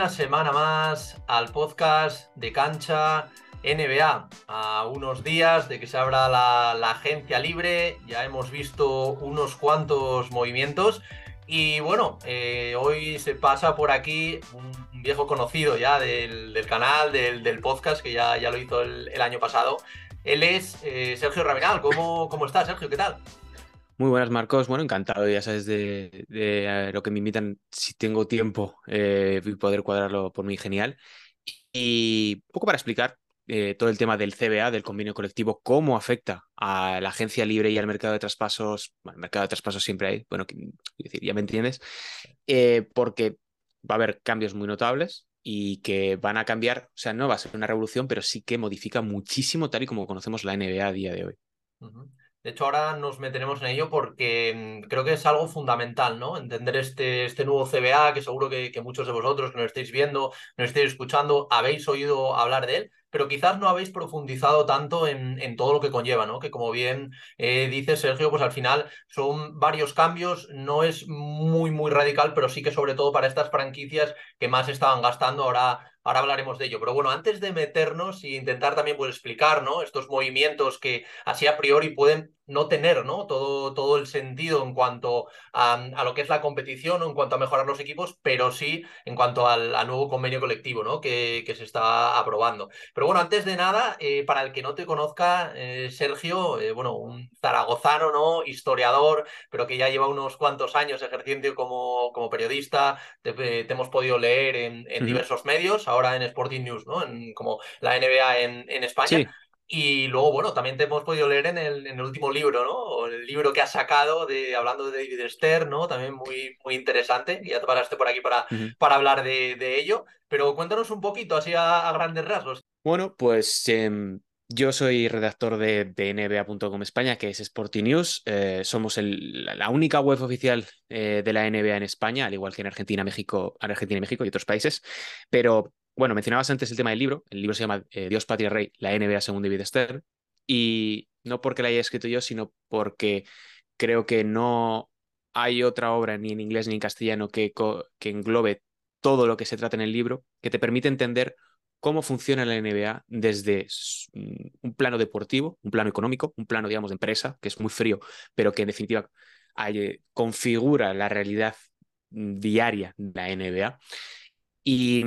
una semana más al podcast de cancha NBA. A unos días de que se abra la, agencia libre, ya hemos visto unos cuantos movimientos. Y bueno, eh, hoy se pasa por aquí un viejo conocido ya del, canal, del, podcast, que ya, ya lo hizo el, año pasado. Él es eh, Sergio Rabinal. ¿Cómo, ¿Cómo estás, Sergio? ¿Qué tal? Muy buenas, Marcos. Bueno, encantado, ya sabes, de, eh, lo que me invitan, si tengo tiempo, eh, y poder cuadrarlo por mí, genial. Y un poco para explicar eh, todo el tema del CBA, del convenio colectivo, cómo afecta a la agencia libre y al mercado de traspasos. Bueno, el mercado de traspasos siempre hay, bueno, ya me entiendes, porque va a haber cambios muy notables y que van a cambiar, o sea, no va a ser una revolución, pero sí que modifica muchísimo tal y como conocemos la NBA a día de hoy. De hecho, ahora nos meteremos en ello porque mm, creo que es algo fundamental, ¿no? Entender este, este nuevo CBA, que seguro que, muchos de vosotros que nos estáis viendo, nos estáis escuchando, habéis oído hablar de él, pero quizás no habéis profundizado tanto en, en todo lo que conlleva, ¿no? Que como bien eh, dice Sergio, pues al final son varios cambios, no es muy, muy radical, pero sí que sobre todo para estas franquicias que más estaban gastando ahora ahora hablaremos de ello. Pero bueno, antes de meternos e intentar también pues, explicar ¿no? estos movimientos que así a priori pueden no tener ¿no? Todo, todo el sentido en cuanto a, lo que es la competición o en cuanto a mejorar los equipos, pero sí en cuanto al, nuevo convenio colectivo ¿no? que, que, se está aprobando. Pero bueno, antes de nada, eh, para el que no te conozca, eh, Sergio, eh, bueno, un zaragozano, ¿no? historiador, pero que ya lleva unos cuantos años ejerciendo como, como periodista, te, hemos podido leer en, diversos medios, ahora en Sporting News, ¿no? En, como la NBA en, en España. Y luego, bueno, también te hemos podido leer en el, en el último libro, ¿no? O el libro que has sacado de, hablando de David Stern, ¿no? También muy, muy interesante. Ya te paraste por aquí para, para hablar de, de, ello. Pero cuéntanos un poquito, así a, grandes rasgos. Bueno, pues em, yo soy redactor de, de NBA.com España, que es Sporting News. Eh, somos el, la única web oficial eh, de la NBA en España, al igual que en Argentina, México, Argentina, México y otros países. Pero bueno, mencionabas antes el tema del libro. El libro se llama eh, Dios, Patria, Rey, la NBA según David Stern. Y no porque la haya escrito yo, sino porque creo que no hay otra obra ni en inglés ni en castellano que, englobe todo lo que se trata en el libro, que te permite entender cómo funciona la NBA desde mm, un plano deportivo, un plano económico, un plano, digamos, de empresa, que es muy frío, pero que en definitiva configura la realidad mm, diaria de la NBA. Y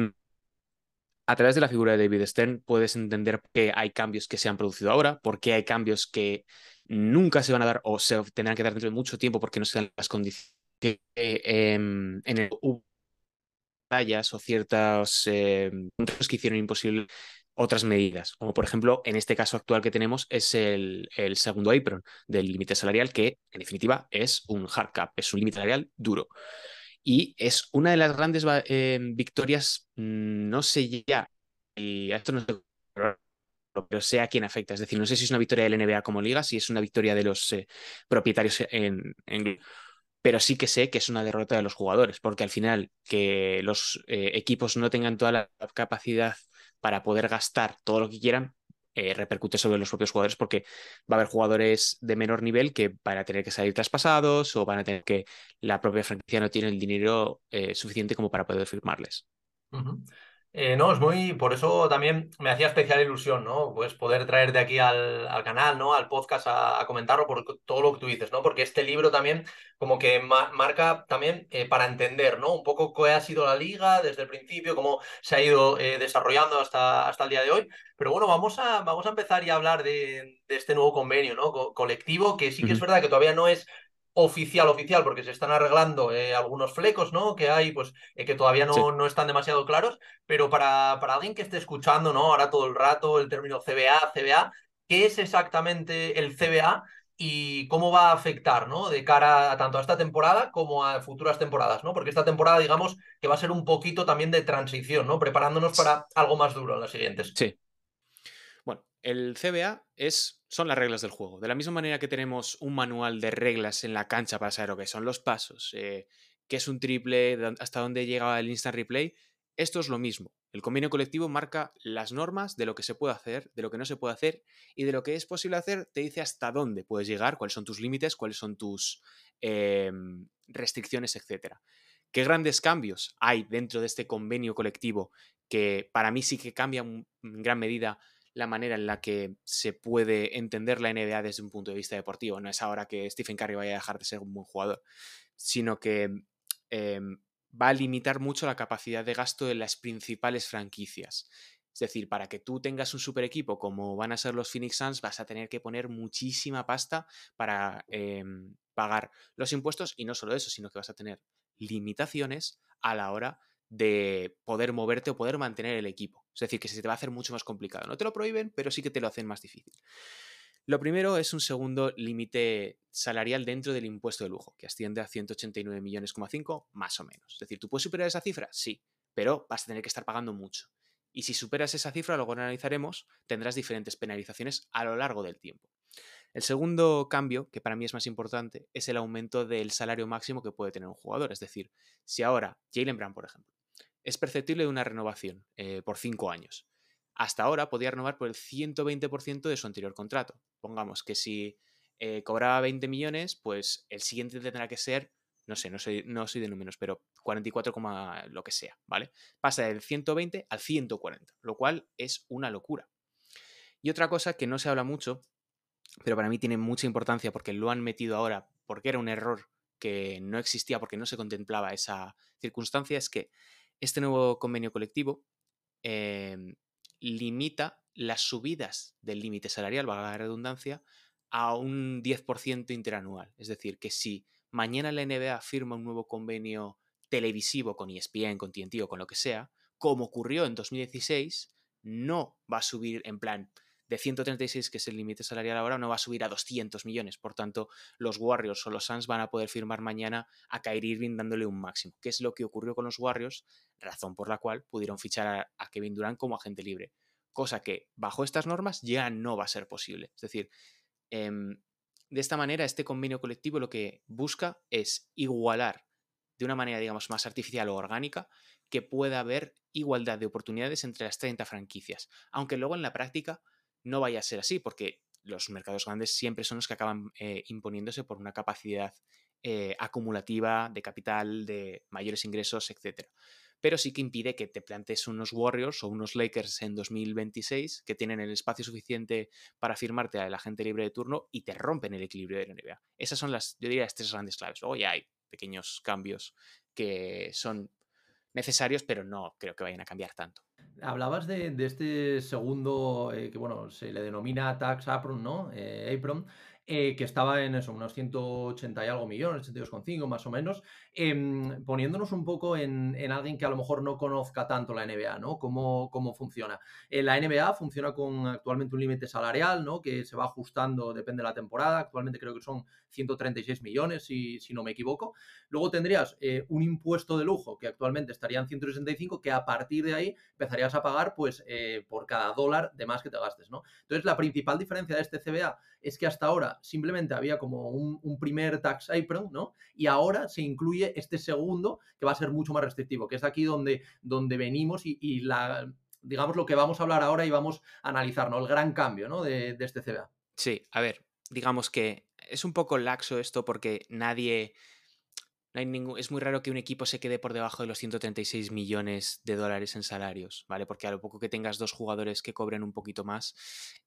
a través de la figura de David Stern puedes entender qué hay cambios que se han producido ahora, por qué hay cambios que nunca se van a dar o se tendrán que dar dentro de mucho tiempo porque no se dan las condiciones que em, en el o ciertos eh, que hicieron imposible otras medidas, como por ejemplo en este caso actual que tenemos es el segundo apron del límite salarial que en definitiva es un hard cap, es un límite salarial duro y es una de las grandes eh, victorias, mm, no sé ya, y esto no sé, pero sé a quién afecta. Es decir, no sé si es una victoria del NBA como liga, si es una victoria de los eh, propietarios en, pero sí que sé que es una derrota de los jugadores, porque al final que los eh, equipos no tengan toda la capacidad para poder gastar todo lo que quieran, eh, repercute sobre los propios jugadores porque va a haber jugadores de menor nivel que van a tener que salir traspasados o van a tener que la propia franquicia no tiene el dinero eh, suficiente como para poder firmarles. Eh, no, es muy, por eso también me hacía especial ilusión, ¿no? Pues poder traer de aquí al, canal, ¿no? Al podcast a, comentarlo por todo lo que tú dices, ¿no? Porque este libro también como que marca también eh, para entender, ¿no? Un poco qué ha sido la liga desde el principio, cómo se ha ido eh, desarrollando hasta, hasta el día de hoy. Pero bueno, vamos a, vamos a empezar y a hablar de, este nuevo convenio, ¿no? colectivo, que sí que es verdad que todavía no es oficial, oficial, porque se están arreglando eh, algunos flecos, ¿no? Que hay, pues, eh, que todavía no, no, están demasiado claros, pero para, para alguien que esté escuchando, ¿no? Ahora todo el rato el término CBA, CBA, ¿qué es exactamente el CBA? y cómo va a afectar, ¿no? De cara a tanto a esta temporada como a futuras temporadas, ¿no? Porque esta temporada, digamos, que va a ser un poquito también de transición, ¿no? Preparándonos para algo más duro en las siguientes. Sí. Bueno, el CBA es son las reglas del juego. De la misma manera que tenemos un manual de reglas en la cancha para saber lo que son los pasos, eh, qué es un triple, hasta dónde llega el instant replay, esto es lo mismo. El convenio colectivo marca las normas de lo que se puede hacer, de lo que no se puede hacer y de lo que es posible hacer, te dice hasta dónde puedes llegar, cuáles son tus límites, cuáles son tus em, restricciones, etc. ¿Qué grandes cambios hay dentro de este convenio colectivo que para mí sí que cambia en gran medida la manera en la que se puede entender la NBA desde un punto de vista deportivo. No es ahora que Stephen Curry vaya a dejar de ser un buen jugador, sino que em, va a limitar mucho la capacidad de gasto de las principales franquicias. Es decir, para que tú tengas un super equipo como van a ser los Phoenix Suns, vas a tener que poner muchísima pasta para em, pagar los impuestos y no solo eso, sino que vas a tener limitaciones a la hora de poder moverte o poder mantener el equipo. Es decir, que se te va a hacer mucho más complicado. No te lo prohíben, pero sí que te lo hacen más difícil. Lo primero es un segundo límite salarial dentro del impuesto de lujo, que asciende a 189 millones, más o menos. Es decir, ¿tú puedes superar esa cifra? Sí, pero vas a tener que estar pagando mucho. Y si superas esa cifra, luego analizaremos, tendrás diferentes penalizaciones a lo largo del tiempo. El segundo cambio, que para mí es más importante, es el aumento del salario máximo que puede tener un jugador. Es decir, si ahora Jalen Brown, por ejemplo, es perceptible de una renovación eh, por cinco años. Hasta ahora podía renovar por el 120% de su anterior contrato. Pongamos que si eh, cobraba 20 millones, pues el siguiente tendrá que ser, no sé, no soy, no soy de números, pero 44, lo que sea, ¿vale? Pasa del 120 al 140, lo cual es una locura. Y otra cosa que no se habla mucho, pero para mí tiene mucha importancia porque lo han metido ahora, porque era un error que no existía, porque no se contemplaba esa circunstancia, es que este nuevo convenio colectivo em, limita las subidas del límite salarial, valga la redundancia, a un 10% interanual. Es decir, que si mañana la NBA firma un nuevo convenio televisivo con ESPN, con TNT o con lo que sea, como ocurrió en 2016, no va a subir en plan de 136, que es el límite salarial ahora, no va a subir a 200 millones. Por tanto, los Warriors o los Suns van a poder firmar mañana a Kyrie Irving dándole un máximo, que es lo que ocurrió con los Warriors, razón por la cual pudieron fichar a, Kevin Durant como agente libre. Cosa que bajo estas normas ya no va a ser posible. Es decir, em, de esta manera, este convenio colectivo lo que busca es igualar de una manera, digamos, más artificial o orgánica, que pueda haber igualdad de oportunidades entre las 30 franquicias. Aunque luego en la práctica no vaya a ser así, porque los mercados grandes siempre son los que acaban eh, imponiéndose por una capacidad eh, acumulativa de capital, de mayores ingresos, etc. Pero sí que impide que te plantes unos Warriors o unos Lakers en 2026 que tienen el espacio suficiente para firmarte a la libre de turno y te rompen el equilibrio de la NBA. Esas son las, yo diría, las tres grandes claves. Luego ya hay pequeños cambios que son necesarios, pero no creo que vayan a cambiar tanto. Hablabas de, este segundo, eh, que bueno, se le denomina Tax Apron, ¿no? Eh, Apron, eh, que estaba en eso, unos 180 y algo millones, 82,5 más o menos, em, poniéndonos un poco en, alguien que a lo mejor no conozca tanto la NBA, ¿no? Cómo, cómo funciona. Eh, la NBA funciona con actualmente un límite salarial, ¿no? Que se va ajustando, depende de la temporada, actualmente creo que son 136 millones, si, si no me equivoco. Luego tendrías eh, un impuesto de lujo, que actualmente estaría en 165, que a partir de ahí empezarías a pagar, pues, por cada dólar de más que te gastes, ¿no? Entonces, la principal diferencia de este CBA es que hasta ahora simplemente había como un, primer tax apron, ¿no? Y ahora se incluye este segundo que va a ser mucho más restrictivo, que es aquí donde, donde venimos y, la, digamos, lo que vamos a hablar ahora y vamos a analizar, ¿no? El gran cambio, ¿no? De, de este CBA. Sí, a ver, digamos que es un poco laxo esto porque nadie es muy raro que un equipo se quede por debajo de los 136 millones de dólares en salarios, ¿vale? Porque a lo poco que tengas dos jugadores que cobren un poquito más,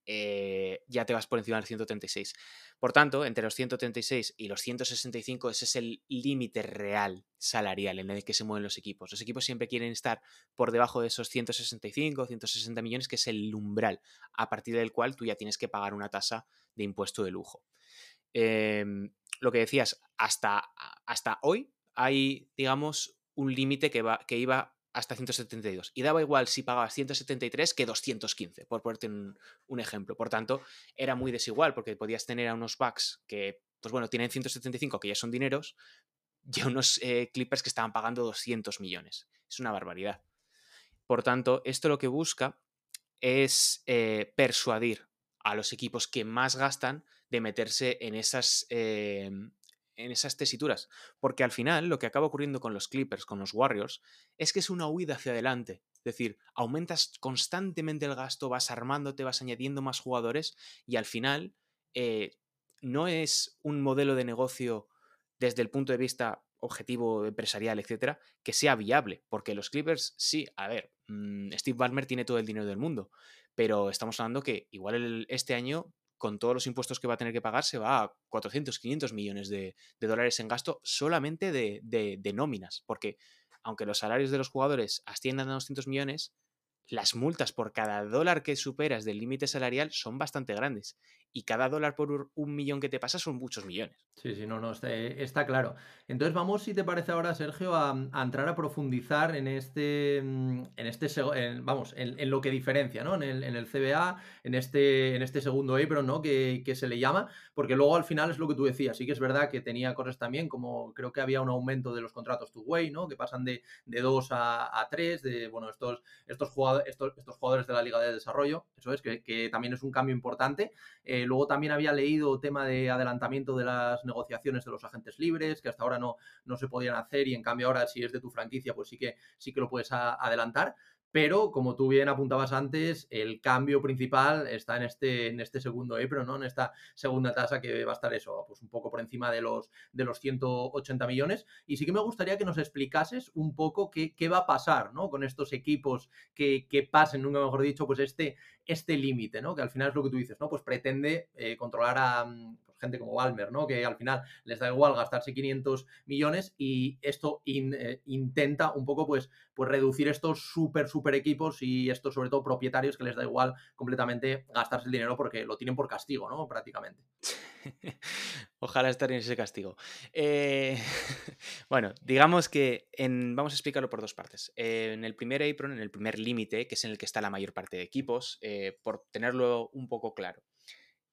eh, ya te vas por encima del 136. Por tanto, entre los 136 y los 165, ese es el límite real salarial en el que se mueven los equipos. Los equipos siempre quieren estar por debajo de esos 165, 160 millones, que es el umbral, a partir del cual tú ya tienes que pagar una tasa de impuesto de lujo. Em, lo que decías, hasta, hasta hoy hay, digamos, un límite que, que iba hasta 172. Y daba igual si pagabas 173 que 215, por ponerte un, ejemplo. Por tanto, era muy desigual porque podías tener a unos backs que, pues bueno, tienen 175, que ya son dineros, y a unos eh, Clippers que estaban pagando 200 millones. Es una barbaridad. Por tanto, esto lo que busca es eh, persuadir a los equipos que más gastan de meterse en esas, em, en esas tesituras. Porque al final lo que acaba ocurriendo con los Clippers, con los Warriors, es que es una huida hacia adelante. Es decir, aumentas constantemente el gasto, vas armándote, vas añadiendo más jugadores y al final eh, no es un modelo de negocio desde el punto de vista objetivo empresarial, etcétera, que sea viable. Porque los Clippers, sí, a ver, mm, Steve Ballmer tiene todo el dinero del mundo, pero estamos hablando que igual este año, con todos los impuestos que va a tener que pagar, se va a 400, 500 millones de, dólares en gasto solamente de, de, nóminas. Porque aunque los salarios de los jugadores asciendan a 200 millones, las multas por cada dólar que superas del límite salarial son bastante grandes. Y cada dólar por un millón que te pasa son muchos millones. Sí, sí, no, no, está, claro. Entonces vamos, si te parece ahora, Sergio, a, entrar a profundizar en este, mm, en este vamos, en, lo que diferencia, ¿no? En el, en el, CBA, en este, en este segundo Apron, ¿no? Que, se le llama, porque luego al final es lo que tú decías, sí que es verdad que tenía cosas también, como creo que había un aumento de los contratos two-way, ¿no? Que pasan de, de dos a, a tres, de, bueno, estos, estos jugadores estos, jugadores de la Liga de Desarrollo, eso es, que, también es un cambio importante. Eh, luego también había leído tema de adelantamiento de las negociaciones de los agentes libres, que hasta ahora no, no se podían hacer y en cambio ahora si es de tu franquicia, pues sí que, sí que lo puedes adelantar. Pero, como tú bien apuntabas antes, el cambio principal está en este, en este segundo EPRO, ¿no? En esta segunda tasa que va a estar eso, pues un poco por encima de los, de los 180 millones. Y sí que me gustaría que nos explicases un poco qué, qué va a pasar, ¿no? Con estos equipos que, que pasen, nunca mejor dicho, pues este, este límite, ¿no? Que al final es lo que tú dices, ¿no? Pues pretende eh, controlar a, gente como Balmer, ¿no? Que al final les da igual gastarse 500 millones y esto eh, intenta un poco, pues, pues reducir estos súper, súper equipos y estos, sobre todo, propietarios que les da igual completamente gastarse el dinero porque lo tienen por castigo, ¿no? Prácticamente. Ojalá estar en ese castigo. Eh, bueno, digamos que vamos a explicarlo por dos partes. en el primer apron, en el primer límite, que es en el que está la mayor parte de equipos, eh, por tenerlo un poco claro.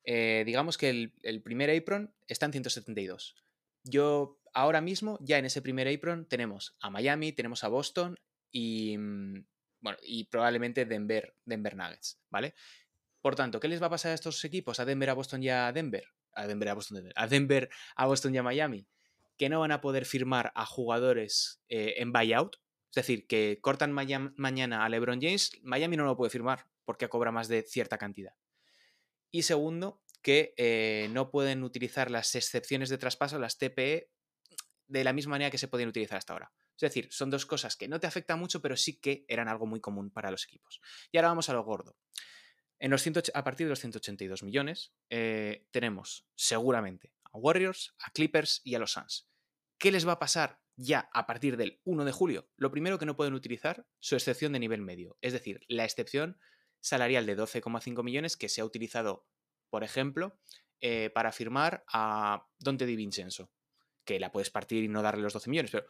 Eh, digamos que el, primer apron está en 172. Yo ahora mismo, ya en ese primer apron, tenemos a Miami, tenemos a Boston y, mm, bueno, y probablemente Denver, Denver Nuggets, ¿vale? Por tanto, ¿qué les va a pasar a estos equipos? A Denver, a Boston y a Denver. A Denver, a Boston, a Denver, a Boston y a Miami. Que no van a poder firmar a jugadores eh, en buyout. Es decir, que cortan mañana a LeBron James, Miami no lo puede firmar porque cobra más de cierta cantidad. Y segundo, que eh, no pueden utilizar las excepciones de traspaso, las TPE, de la misma manera que se podían utilizar hasta ahora. Es decir, son dos cosas que no te afectan mucho, pero sí que eran algo muy común para los equipos. Y ahora vamos a lo gordo. En los a partir de los 182 millones, eh, tenemos seguramente a Warriors, a Clippers y a los Suns. ¿Qué les va a pasar ya a partir del 1 de julio? Lo primero que no pueden utilizar, su excepción de nivel medio, es decir, la excepción salarial de 12,5 millones que se ha utilizado, por ejemplo, eh, para firmar a Dante Di Vincenzo, que la puedes partir y no darle los 12 millones, pero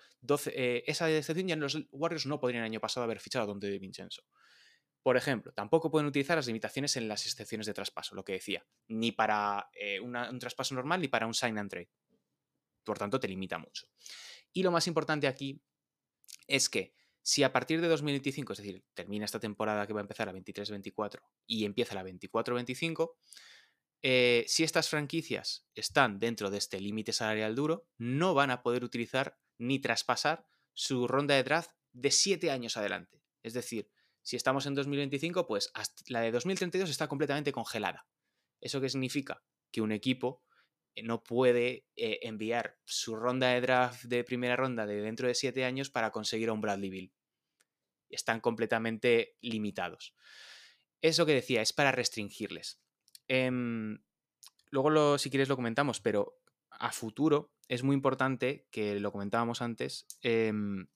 eh, esa excepción ya los Warriors no podrían el año pasado haber fichado a Dante Di Vincenzo. Por ejemplo, tampoco pueden utilizar las limitaciones en las excepciones de traspaso, lo que decía, ni para eh, un traspaso normal ni para un sign and trade. Por tanto, te limita mucho. Y lo más importante aquí es que si a partir de 2025, es decir, termina esta temporada que va a empezar a 23-24 y empieza la 24-25, eh, si estas franquicias están dentro de este límite salarial duro, no van a poder utilizar ni traspasar su ronda de draft de 7 años adelante. Es decir, si estamos en 2025, pues la de 2032 está completamente congelada. ¿Eso qué significa? Que un equipo no puede eh, enviar su ronda de draft de primera ronda de dentro de siete años para conseguir a un Bradley Bill. Están completamente limitados. Eso que decía es para restringirles. Em, luego, lo, si quieres, lo comentamos, pero a futuro es muy importante, que lo comentábamos antes, em,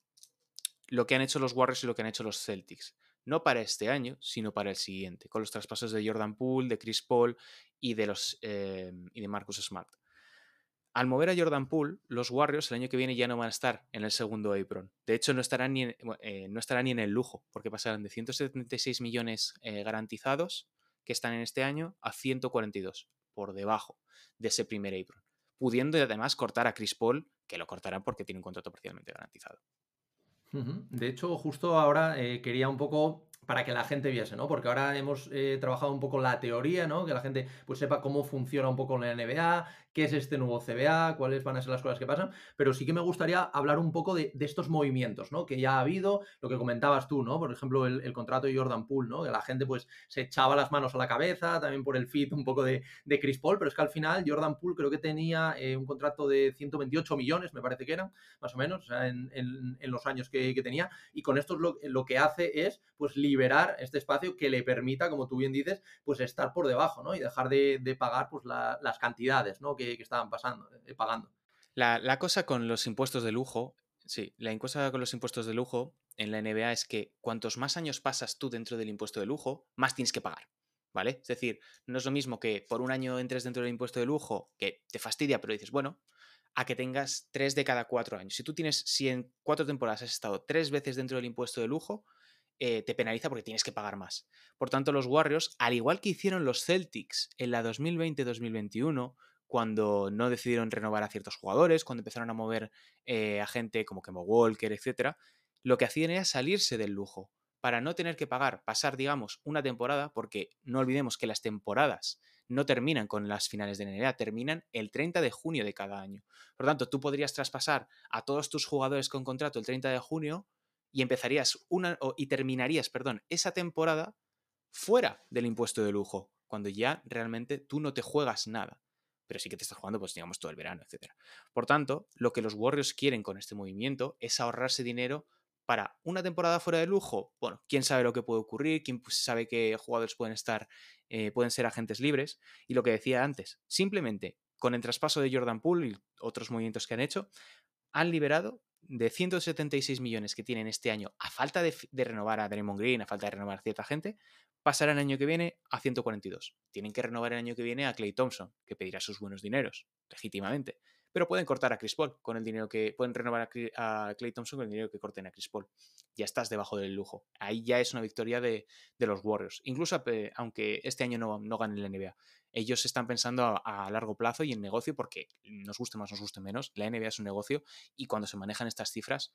lo que han hecho los Warriors y lo que han hecho los Celtics no para este año, sino para el siguiente, con los traspasos de Jordan Poole, de Chris Paul y de, los, eh, y de Marcus Smart. Al mover a Jordan Poole, los Warriors el año que viene ya no van a estar en el segundo apron. De hecho, no estarán ni en, eh, no estarán ni en el lujo, porque pasarán de 176 millones eh, garantizados que están en este año a 142, por debajo de ese primer apron. Pudiendo además cortar a Chris Paul, que lo cortarán porque tiene un contrato parcialmente garantizado. De hecho, justo ahora quería un poco para que la gente viese, ¿no? Porque ahora hemos eh, trabajado un poco la teoría, ¿no? Que la gente pues sepa cómo funciona un poco la NBA, qué es este nuevo CBA, cuáles van a ser las cosas que pasan, pero sí que me gustaría hablar un poco de, estos movimientos, ¿no? Que ya ha habido, lo que comentabas tú, ¿no? Por ejemplo, el, contrato de Jordan Poole, ¿no? Que la gente pues se echaba las manos a la cabeza, también por el fit un poco de, Chris Paul, pero es que al final Jordan Poole creo que tenía eh, un contrato de 128 millones, me parece que eran, más o menos, o sea, en, los años que, tenía, y con esto lo, lo que hace es, pues, liberar este espacio que le permita, como tú bien dices, pues estar por debajo, ¿no? Y dejar de, pagar pues las cantidades, ¿no? Que, estaban pasando, eh, pagando. La, cosa con los impuestos de lujo, sí, la cosa con los impuestos de lujo en la NBA es que cuantos más años pasas tú dentro del impuesto de lujo, más tienes que pagar. ¿Vale? Es decir, no es lo mismo que por un año entres dentro del impuesto de lujo, que te fastidia, pero dices, bueno, a que tengas tres de cada cuatro años. Si tú tienes, si en cuatro temporadas has estado tres veces dentro del impuesto de lujo, eh, te penaliza porque tienes que pagar más. Por tanto, los Warriors, al igual que hicieron los Celtics en la 2020-2021, cuando no decidieron renovar a ciertos jugadores, cuando empezaron a mover eh, a gente como Kemo Walker, etc., lo que hacían era salirse del lujo para no tener que pagar, pasar, digamos, una temporada, porque no olvidemos que las temporadas no terminan con las finales de NBA, terminan el 30 de junio de cada año. Por tanto, tú podrías traspasar a todos tus jugadores con contrato el 30 de junio y empezarías una y terminarías, perdón, esa temporada fuera del impuesto de lujo, cuando ya realmente tú no te juegas nada, pero sí que te estás jugando, pues digamos, todo el verano, etc. Por tanto, lo que los Warriors quieren con este movimiento es ahorrarse dinero para una temporada fuera de lujo. Bueno, quién sabe lo que puede ocurrir, quién sabe qué jugadores pueden estar, eh, pueden ser agentes libres. Y lo que decía antes, simplemente con el traspaso de Jordan Poole y otros movimientos que han hecho, han liberado de 176 millones que tienen este año, a falta de, renovar a Draymond Green, a falta de renovar a cierta gente, pasarán el año que viene a 142. Tienen que renovar el año que viene a Clay Thompson, que pedirá sus buenos dineros, legítimamente pero pueden cortar a Chris Paul con el dinero que pueden renovar a, Clay Thompson con el dinero que corten a Chris Paul. Ya estás debajo del lujo. Ahí ya es una victoria de, los Warriors. Incluso aunque este año no, no ganen la NBA. Ellos están pensando a, largo plazo y en negocio porque nos guste más, nos guste menos. La NBA es un negocio y cuando se manejan estas cifras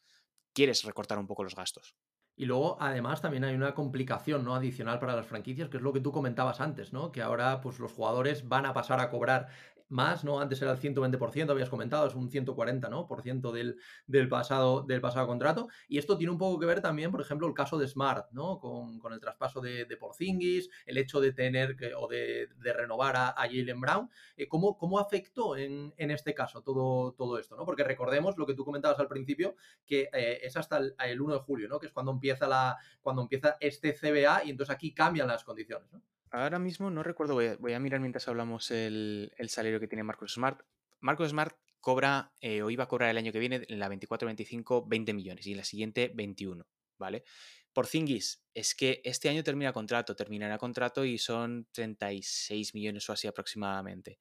quieres recortar un poco los gastos. Y luego, además, también hay una complicación ¿no? adicional para las franquicias, que es lo que tú comentabas antes, ¿no? Que ahora pues, los jugadores van a pasar a cobrar más, ¿no? Antes era el 120%, habías comentado, es un 140%, ¿no? Por ciento del, del, pasado, del pasado contrato. Y esto tiene un poco que ver también, por ejemplo, el caso de Smart, ¿no? Con, el traspaso de, Porzingis, el hecho de tener que, o de, renovar a, Jalen Brown. Eh, ¿cómo, ¿cómo, afectó en, este caso todo, todo esto, ¿no? Porque recordemos lo que tú comentabas al principio, que eh, es hasta el, 1 de julio, ¿no? Que es cuando empieza, la, cuando empieza este CBA y entonces aquí cambian las condiciones, ¿no? Ahora mismo no recuerdo, voy a, mirar mientras hablamos el, salario que tiene Marcos Smart. Marcos Smart cobra, eh, o iba a cobrar el año que viene, en la 24-25, 20 millones y en la siguiente 21, ¿vale? Por Zingis, es que este año termina contrato, terminará contrato y son 36 millones o así aproximadamente.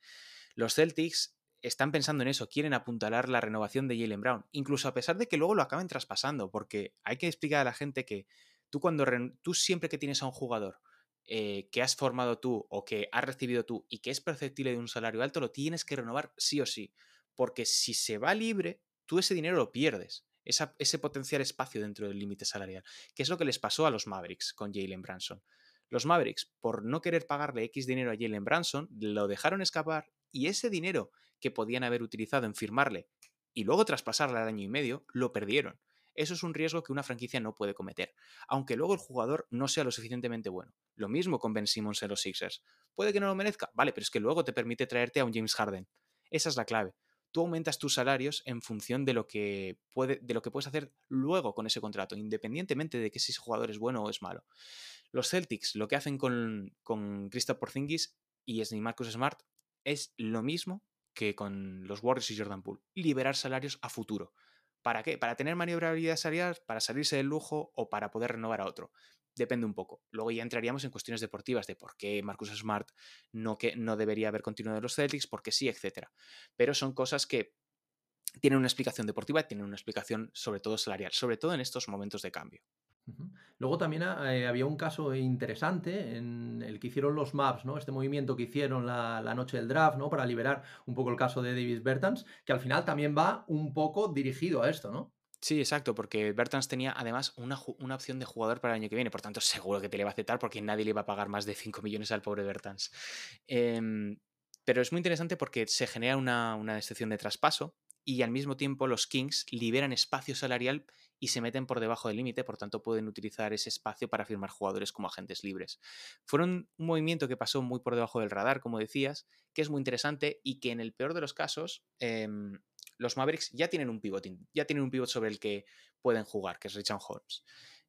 Los Celtics están pensando en eso, quieren apuntalar la renovación de Jalen Brown, incluso a pesar de que luego lo acaben traspasando, porque hay que explicar a la gente que tú cuando tú siempre que tienes a un jugador eh, que has formado tú o que has recibido tú y que es perceptible de un salario alto, lo tienes que renovar sí o sí. Porque si se va libre, tú ese dinero lo pierdes. ese potencial espacio dentro del límite salarial. Que es lo que les pasó a los Mavericks con Jalen Branson. Los Mavericks, por no querer pagarle X dinero a Jalen Branson, lo dejaron escapar y ese dinero que podían haber utilizado en firmarle y luego traspasarle al año y medio, lo perdieron. Eso es un riesgo que una franquicia no puede cometer, aunque luego el jugador no sea lo suficientemente bueno. Lo mismo con Ben Simmons en los Sixers. Puede que no lo merezca, vale, pero es que luego te permite traerte a un James Harden. Esa es la clave. Tú aumentas tus salarios en función de lo que, puede, de lo que puedes hacer luego con ese contrato, independientemente de que si ese jugador es bueno o es malo. Los Celtics lo que hacen con, con Christoph Porzingis y Marcus Smart es lo mismo que con los Warriors y Jordan Poole, liberar salarios a futuro. ¿Para qué? ¿Para tener maniobrabilidad salarial? ¿Para salirse del lujo? ¿O para poder renovar a otro? Depende un poco. Luego ya entraríamos en cuestiones deportivas de por qué Marcus Smart no, que, no debería haber continuado en los Celtics, porque sí, etc. Pero son cosas que tienen una explicación deportiva tienen una explicación sobre todo salarial, sobre todo en estos momentos de cambio. Luego también eh, había un caso interesante en el que hicieron los Maps, ¿no? Este movimiento que hicieron la, noche del draft, ¿no? Para liberar un poco el caso de Davis Bertans, que al final también va un poco dirigido a esto, ¿no? Sí, exacto, porque Bertans tenía además una, una, opción de jugador para el año que viene, por tanto seguro que te le va a aceptar porque nadie le va a pagar más de 5 millones al pobre Bertans. Eh, pero es muy interesante porque se genera una, una excepción de traspaso y al mismo tiempo los Kings liberan espacio salarial y se meten por debajo del límite, por tanto pueden utilizar ese espacio para firmar jugadores como agentes libres. Fueron un movimiento que pasó muy por debajo del radar, como decías, que es muy interesante y que en el peor de los casos eh, los Mavericks ya tienen un pivot, ya tienen un pivot sobre el que pueden jugar, que es Richard Holmes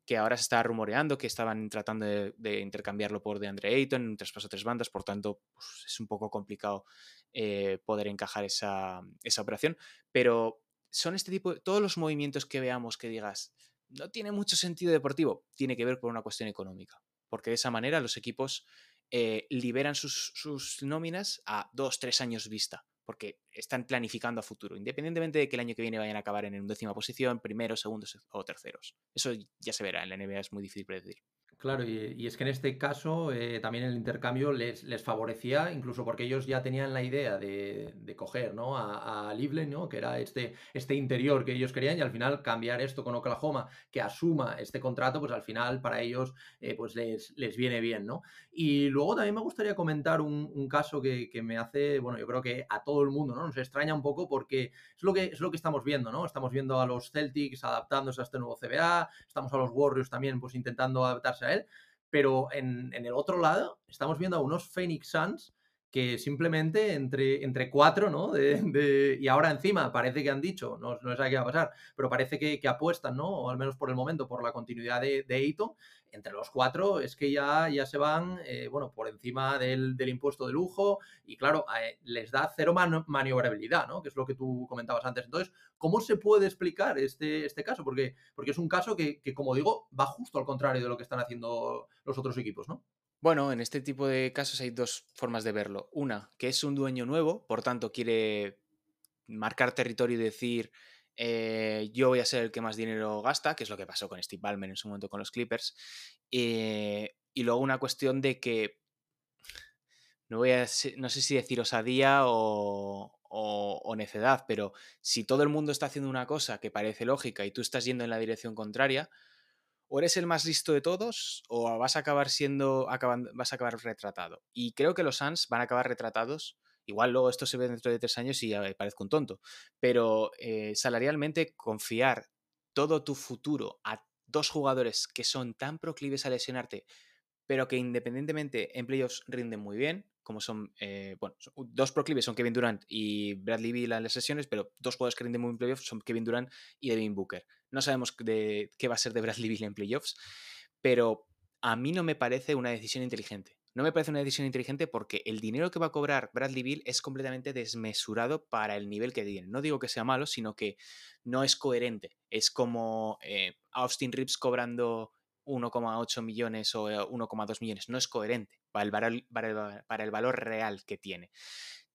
que ahora se está rumoreando que estaban tratando de, intercambiarlo por DeAndre Ayton un traspaso tres bandas, por tanto pues, es un poco complicado eh, poder encajar esa, operación, pero son este tipo, de, todos los movimientos que veamos que digas, no tiene mucho sentido deportivo, tiene que ver con una cuestión económica, porque de esa manera los equipos eh, liberan sus, sus nóminas a dos, tres años vista porque están planificando a futuro, independientemente de que el año que viene vayan a acabar en undécima posición, primeros, segundos o terceros. Eso ya se verá, en la NBA es muy difícil predecir. Claro, y, es que en este caso eh, también el intercambio les, favorecía, incluso porque ellos ya tenían la idea de, coger ¿no? a, a ¿no? que era este, este interior que ellos querían, y al final cambiar esto con Oklahoma, que asuma este contrato, pues al final para ellos eh, pues les, les, viene bien. ¿no? Y luego también me gustaría comentar un, caso que, que, me hace, bueno, yo creo que a todo el mundo ¿no? nos extraña un poco porque es lo que, es lo que estamos viendo, ¿no? Estamos viendo a los Celtics adaptándose a este nuevo CBA, estamos a los Warriors también pues intentando adaptarse a pero en, en el otro lado estamos viendo a unos Phoenix Suns que simplemente entre, entre cuatro, ¿no? De, de, y ahora encima parece que han dicho, no, no sé qué va a pasar, pero parece que, que, apuestan, ¿no? O al menos por el momento, por la continuidad de, de Ayton. Entre los cuatro es que ya, ya se van, eh, bueno, por encima del, del, impuesto de lujo y claro, eh, les da cero man maniobrabilidad, ¿no? Que es lo que tú comentabas antes. Entonces, ¿cómo se puede explicar este, este caso? Porque, porque es un caso que, que, como digo, va justo al contrario de lo que están haciendo los otros equipos, ¿no? Bueno, en este tipo de casos hay dos formas de verlo. Una, que es un dueño nuevo, por tanto quiere marcar territorio y decir eh, yo voy a ser el que más dinero gasta, que es lo que pasó con Steve Ballmer en su momento con los Clippers. Eh, y luego una cuestión de que no voy a no sé si decir osadía o, o, o, necedad, pero si todo el mundo está haciendo una cosa que parece lógica y tú estás yendo en la dirección contraria, o eres el más listo de todos o vas a acabar siendo, acaban, vas a acabar retratado. Y creo que los Suns van a acabar retratados. Igual luego esto se ve dentro de tres años y ya parezco un tonto. Pero eh, salarialmente confiar todo tu futuro a dos jugadores que son tan proclives a lesionarte, pero que independientemente en playoffs rinden muy bien, como son, eh, bueno, dos proclives son Kevin Durant y Bradley Beal en las sesiones, pero dos jugadores que rinden muy en playoffs son Kevin Durant y Devin Booker. No sabemos de, qué va a ser de Bradley Beal en playoffs, pero a mí no me parece una decisión inteligente. No me parece una decisión inteligente porque el dinero que va a cobrar Bradley Beal es completamente desmesurado para el nivel que tiene. No digo que sea malo, sino que no es coherente. Es como eh, Austin Reeves cobrando 1,8 millones o 1,2 eh, millones. No es coherente para el, valor, para, el, valor, real que tiene.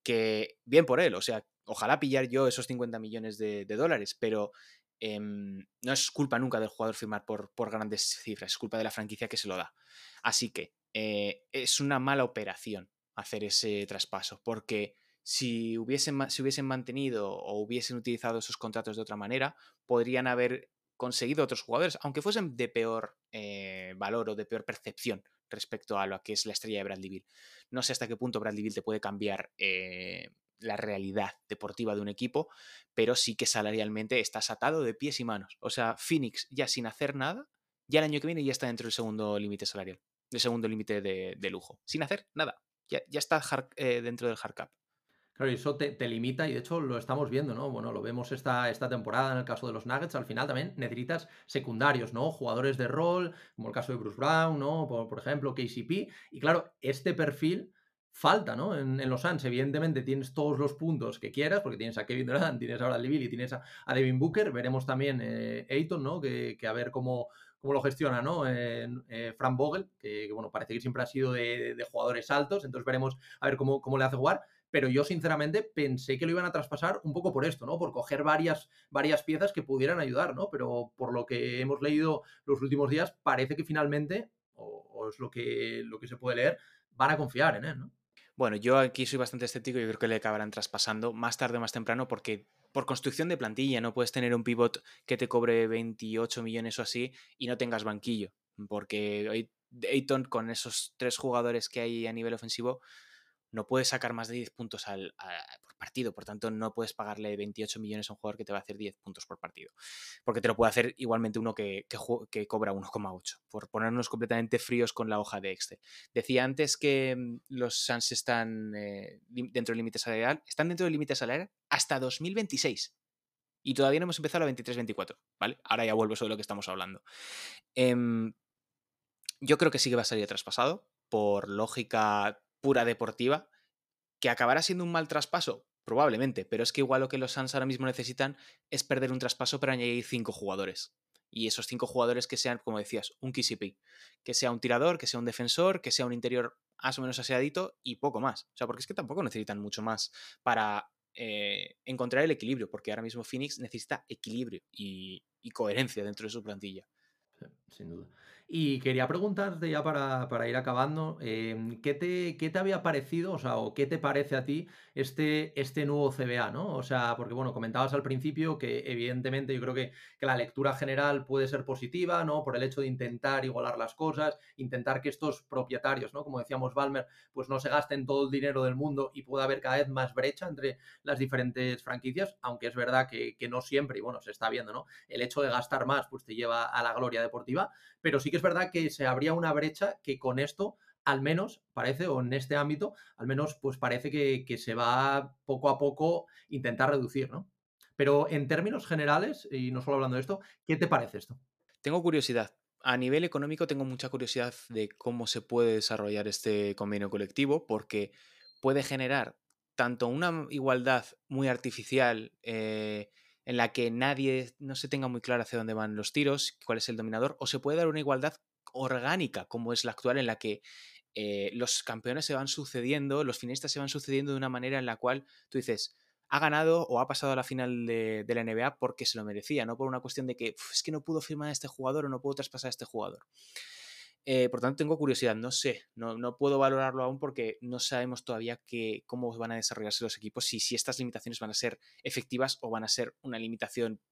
Que bien por él, o sea, ojalá pillar yo esos 50 millones de, dólares, pero eh, no es culpa nunca del jugador firmar por, por, grandes cifras, es culpa de la franquicia que se lo da. Así que eh, es una mala operación hacer ese traspaso, porque si hubiesen, si hubiesen mantenido o hubiesen utilizado esos contratos de otra manera, podrían haber conseguido otros jugadores, aunque fuesen de peor eh, valor o de peor percepción respecto a lo que es la estrella de Bradley Bill. No sé hasta qué punto Bradley Bill te puede cambiar eh, la realidad deportiva de un equipo, pero sí que salarialmente estás atado de pies y manos. O sea, Phoenix ya sin hacer nada, ya el año que viene ya está dentro del segundo límite salarial, del segundo límite de, lujo, sin hacer nada. Ya, ya está eh, dentro del hard cap. Claro, y eso te, te, limita y de hecho lo estamos viendo, ¿no? Bueno, lo vemos esta, esta temporada en el caso de los Nuggets, al final también necesitas secundarios, ¿no? Jugadores de rol, como el caso de Bruce Brown, ¿no? Por, por ejemplo, KCP. Y claro, este perfil falta, ¿no? En, los Suns, evidentemente tienes todos los puntos que quieras, porque tienes a Kevin Durant, tienes a Bradley y tienes a, a, Devin Booker. Veremos también eh, ¿no? Que, a ver cómo, cómo lo gestiona, ¿no? Eh, eh, Frank Vogel, que, que, bueno, parece que siempre ha sido de, de, jugadores altos, entonces veremos a ver cómo, cómo le hace jugar pero yo sinceramente pensé que lo iban a traspasar un poco por esto, ¿no? Por coger varias, varias piezas que pudieran ayudar, ¿no? Pero por lo que hemos leído los últimos días, parece que finalmente, o, es lo que, lo que se puede leer, van a confiar en él, ¿no? Bueno, yo aquí soy bastante escéptico y creo que le acabarán traspasando más tarde o más temprano porque por construcción de plantilla no puedes tener un pivot que te cobre 28 millones o así y no tengas banquillo. Porque Ayton con esos tres jugadores que hay a nivel ofensivo no puedes sacar más de 10 puntos al, por partido, por tanto no puedes pagarle 28 millones a un jugador que te va a hacer 10 puntos por partido, porque te lo puede hacer igualmente uno que, que, cobra 1,8, por ponernos completamente fríos con la hoja de Excel. Decía antes que mm, los Suns están eh, dentro del límite salarial, están dentro del límite salarial hasta 2026. Y todavía no hemos empezado la 23-24, ¿vale? Ahora ya vuelvo sobre lo que estamos hablando. Em, yo creo que sí que va a salir traspasado, por lógica pura deportiva, que acabará siendo un mal traspaso, probablemente, pero es que igual lo que los Suns ahora mismo necesitan es perder un traspaso para añadir cinco jugadores. Y esos cinco jugadores que sean, como decías, un KCP, que sea un tirador, que sea un defensor, que sea un interior más o menos aseadito y poco más. O sea, porque es que tampoco necesitan mucho más para eh, encontrar el equilibrio, porque ahora mismo Phoenix necesita equilibrio y coherencia dentro de su plantilla sin duda. Y quería preguntarte ya para, ir acabando, em, ¿qué, te, ¿qué, te, había parecido, o sea, o qué te parece a ti este, este nuevo CBA, ¿no? O sea, porque bueno, comentabas al principio que evidentemente yo creo que, que, la lectura general puede ser positiva, ¿no? Por el hecho de intentar igualar las cosas, intentar que estos propietarios, ¿no? Como decíamos Balmer, pues no se gasten todo el dinero del mundo y pueda haber cada vez más brecha entre las diferentes franquicias, aunque es verdad que, que no siempre, y bueno, se está viendo, ¿no? El hecho de gastar más, pues te lleva a la gloria deportiva, pero sí que es verdad que se abría una brecha que con esto al menos parece, o en este ámbito, al menos pues parece que, se va poco a poco intentar reducir, ¿no? Pero en términos generales, y no solo hablando de esto, ¿qué te parece esto? Tengo curiosidad. A nivel económico tengo mucha curiosidad de cómo se puede desarrollar este convenio colectivo, porque puede generar tanto una igualdad muy artificial, eh, en la que nadie no se tenga muy claro hacia dónde van los tiros, cuál es el dominador, o se puede dar una igualdad orgánica como es la actual en la que eh, los campeones se van sucediendo, los finalistas se van sucediendo de una manera en la cual tú dices, ha ganado o ha pasado a la final de, la NBA porque se lo merecía, no por una cuestión de que es que no pudo firmar a este jugador o no pudo traspasar a este jugador. Eh, por tanto, tengo curiosidad, no sé, no, puedo valorarlo aún porque no sabemos todavía cómo van a desarrollarse los equipos, y si estas limitaciones van a ser efectivas o van a ser una limitación,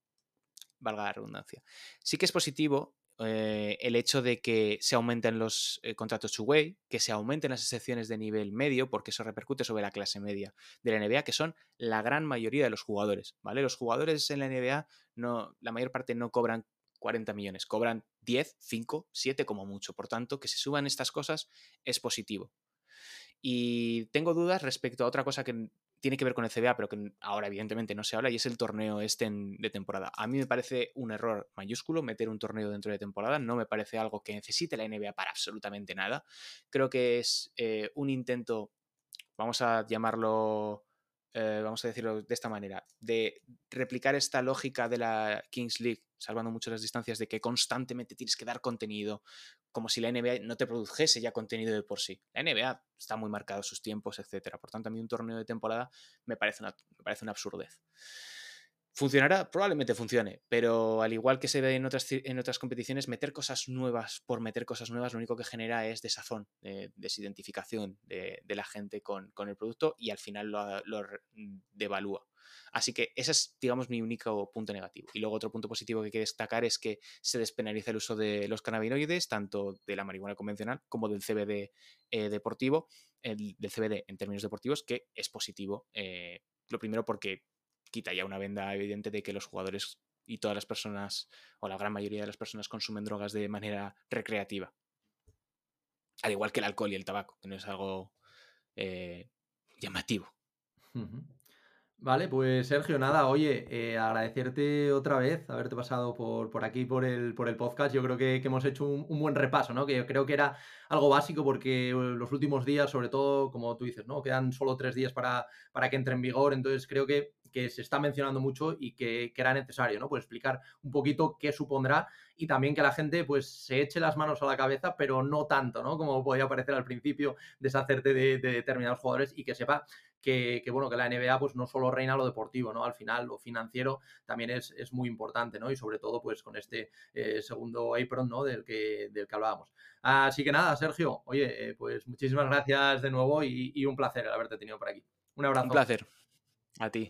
valga la redundancia. Sí que es positivo eh, el hecho de que se aumenten los eh, contratos two-way, que se aumenten las excepciones de nivel medio, porque eso repercute sobre la clase media de la NBA, que son la gran mayoría de los jugadores, ¿vale? Los jugadores en la NBA, no, la mayor parte no cobran 40 millones, cobran 10, 5, 7 como mucho. Por tanto, que se suban estas cosas es positivo. Y tengo dudas respecto a otra cosa que tiene que ver con el CBA, pero que ahora evidentemente no se habla, y es el torneo este de temporada. A mí me parece un error mayúsculo meter un torneo dentro de temporada, no me parece algo que necesite la NBA para absolutamente nada. Creo que es eh, un intento, vamos a llamarlo eh, vamos a decirlo de esta manera, de replicar esta lógica de la Kings League, salvando mucho las distancias, de que constantemente tienes que dar contenido, como si la NBA no te produjese ya contenido de por sí. La NBA está muy marcado sus tiempos, etc. Por tanto, a mí un torneo de temporada me parece una, me parece una absurdez. ¿Funcionará? Probablemente funcione, pero al igual que se ve en otras, en otras competiciones, meter cosas nuevas por meter cosas nuevas lo único que genera es desazón, desidentificación de, la gente con, el producto y al final lo, devalúa. Así que ese es, digamos, mi único punto negativo. Y luego otro punto positivo que hay que destacar es que se despenaliza el uso de los cannabinoides, tanto de la marihuana convencional como del CBD eh, deportivo, el, del CBD en términos deportivos, que es positivo. Eh, lo primero porque quita ya una venda evidente de que los jugadores y todas las personas, o la gran mayoría de las personas, consumen drogas de manera recreativa. Al igual que el alcohol y el tabaco, que no es algo eh, llamativo. Vale, pues Sergio, nada, oye, eh, agradecerte otra vez haberte pasado por, por aquí, por el, por el podcast. Yo creo que, hemos hecho un, buen repaso, ¿no? Que yo creo que era algo básico porque los últimos días, sobre todo, como tú dices, ¿no? Quedan solo tres días para, para que entre en vigor, entonces creo que, que se está mencionando mucho y que, era necesario, ¿no? Pues explicar un poquito qué supondrá y también que la gente pues se eche las manos a la cabeza, pero no tanto, ¿no? Como podía parecer al principio, deshacerte de, de determinados jugadores y que sepa que, bueno, que la NBA pues no solo reina lo deportivo, ¿no? Al final lo financiero también es, muy importante, ¿no? Y sobre todo pues con este eh, segundo apron, ¿no? Del que, del que hablábamos. Así que nada, Sergio, oye, eh, pues muchísimas gracias de nuevo y, y un placer el haberte tenido por aquí. Un abrazo. Un placer. A ti.